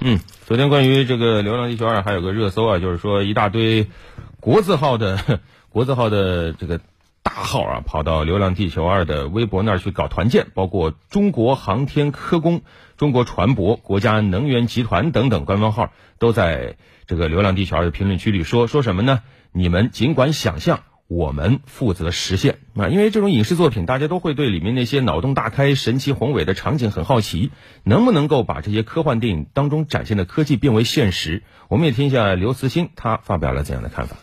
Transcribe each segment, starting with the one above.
嗯，昨天关于这个《流浪地球二》还有个热搜啊，就是说一大堆国字号的 国字号的这个大号啊，跑到《流浪地球二》的微博那儿去搞团建，包括中国航天科工、中国船舶、国家能源集团等等官方号都在这个《流浪地球二》的评论区里说说什么呢？你们尽管想象。我们负责实现啊，因为这种影视作品，大家都会对里面那些脑洞大开、神奇宏伟的场景很好奇，能不能够把这些科幻电影当中展现的科技变为现实？我们也听一下刘慈欣他发表了怎样的看法。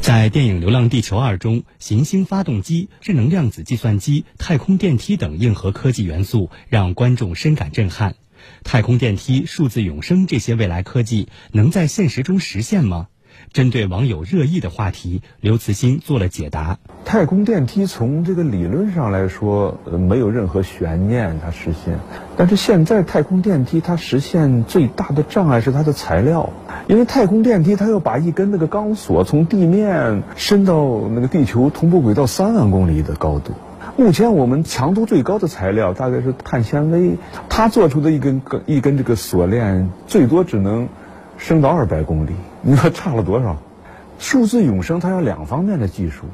在电影《流浪地球二》中，行星发动机、智能量子计算机、太空电梯等硬核科技元素让观众深感震撼。太空电梯、数字永生这些未来科技能在现实中实现吗？针对网友热议的话题，刘慈欣做了解答。太空电梯从这个理论上来说，呃，没有任何悬念，它实现。但是现在太空电梯它实现最大的障碍是它的材料，因为太空电梯它要把一根那个钢索从地面伸到那个地球同步轨道三万公里的高度。目前我们强度最高的材料大概是碳纤维，它做出的一根根一根这个锁链最多只能升到二百公里。你说差了多少？数字永生它有两方面的技术，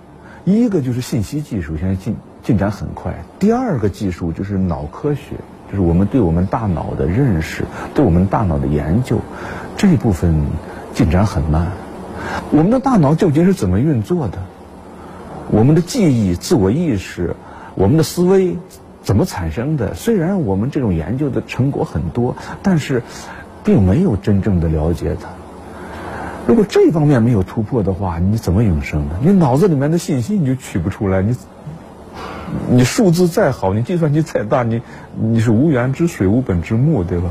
一个就是信息技术，现在进进展很快；第二个技术就是脑科学，就是我们对我们大脑的认识，对我们大脑的研究，这一部分进展很慢。我们的大脑究竟是怎么运作的？我们的记忆、自我意识、我们的思维怎么产生的？虽然我们这种研究的成果很多，但是并没有真正的了解它。如果这方面没有突破的话，你怎么永生呢？你脑子里面的信息你就取不出来，你你数字再好，你计算机再大，你你是无源之水，无本之木，对吧？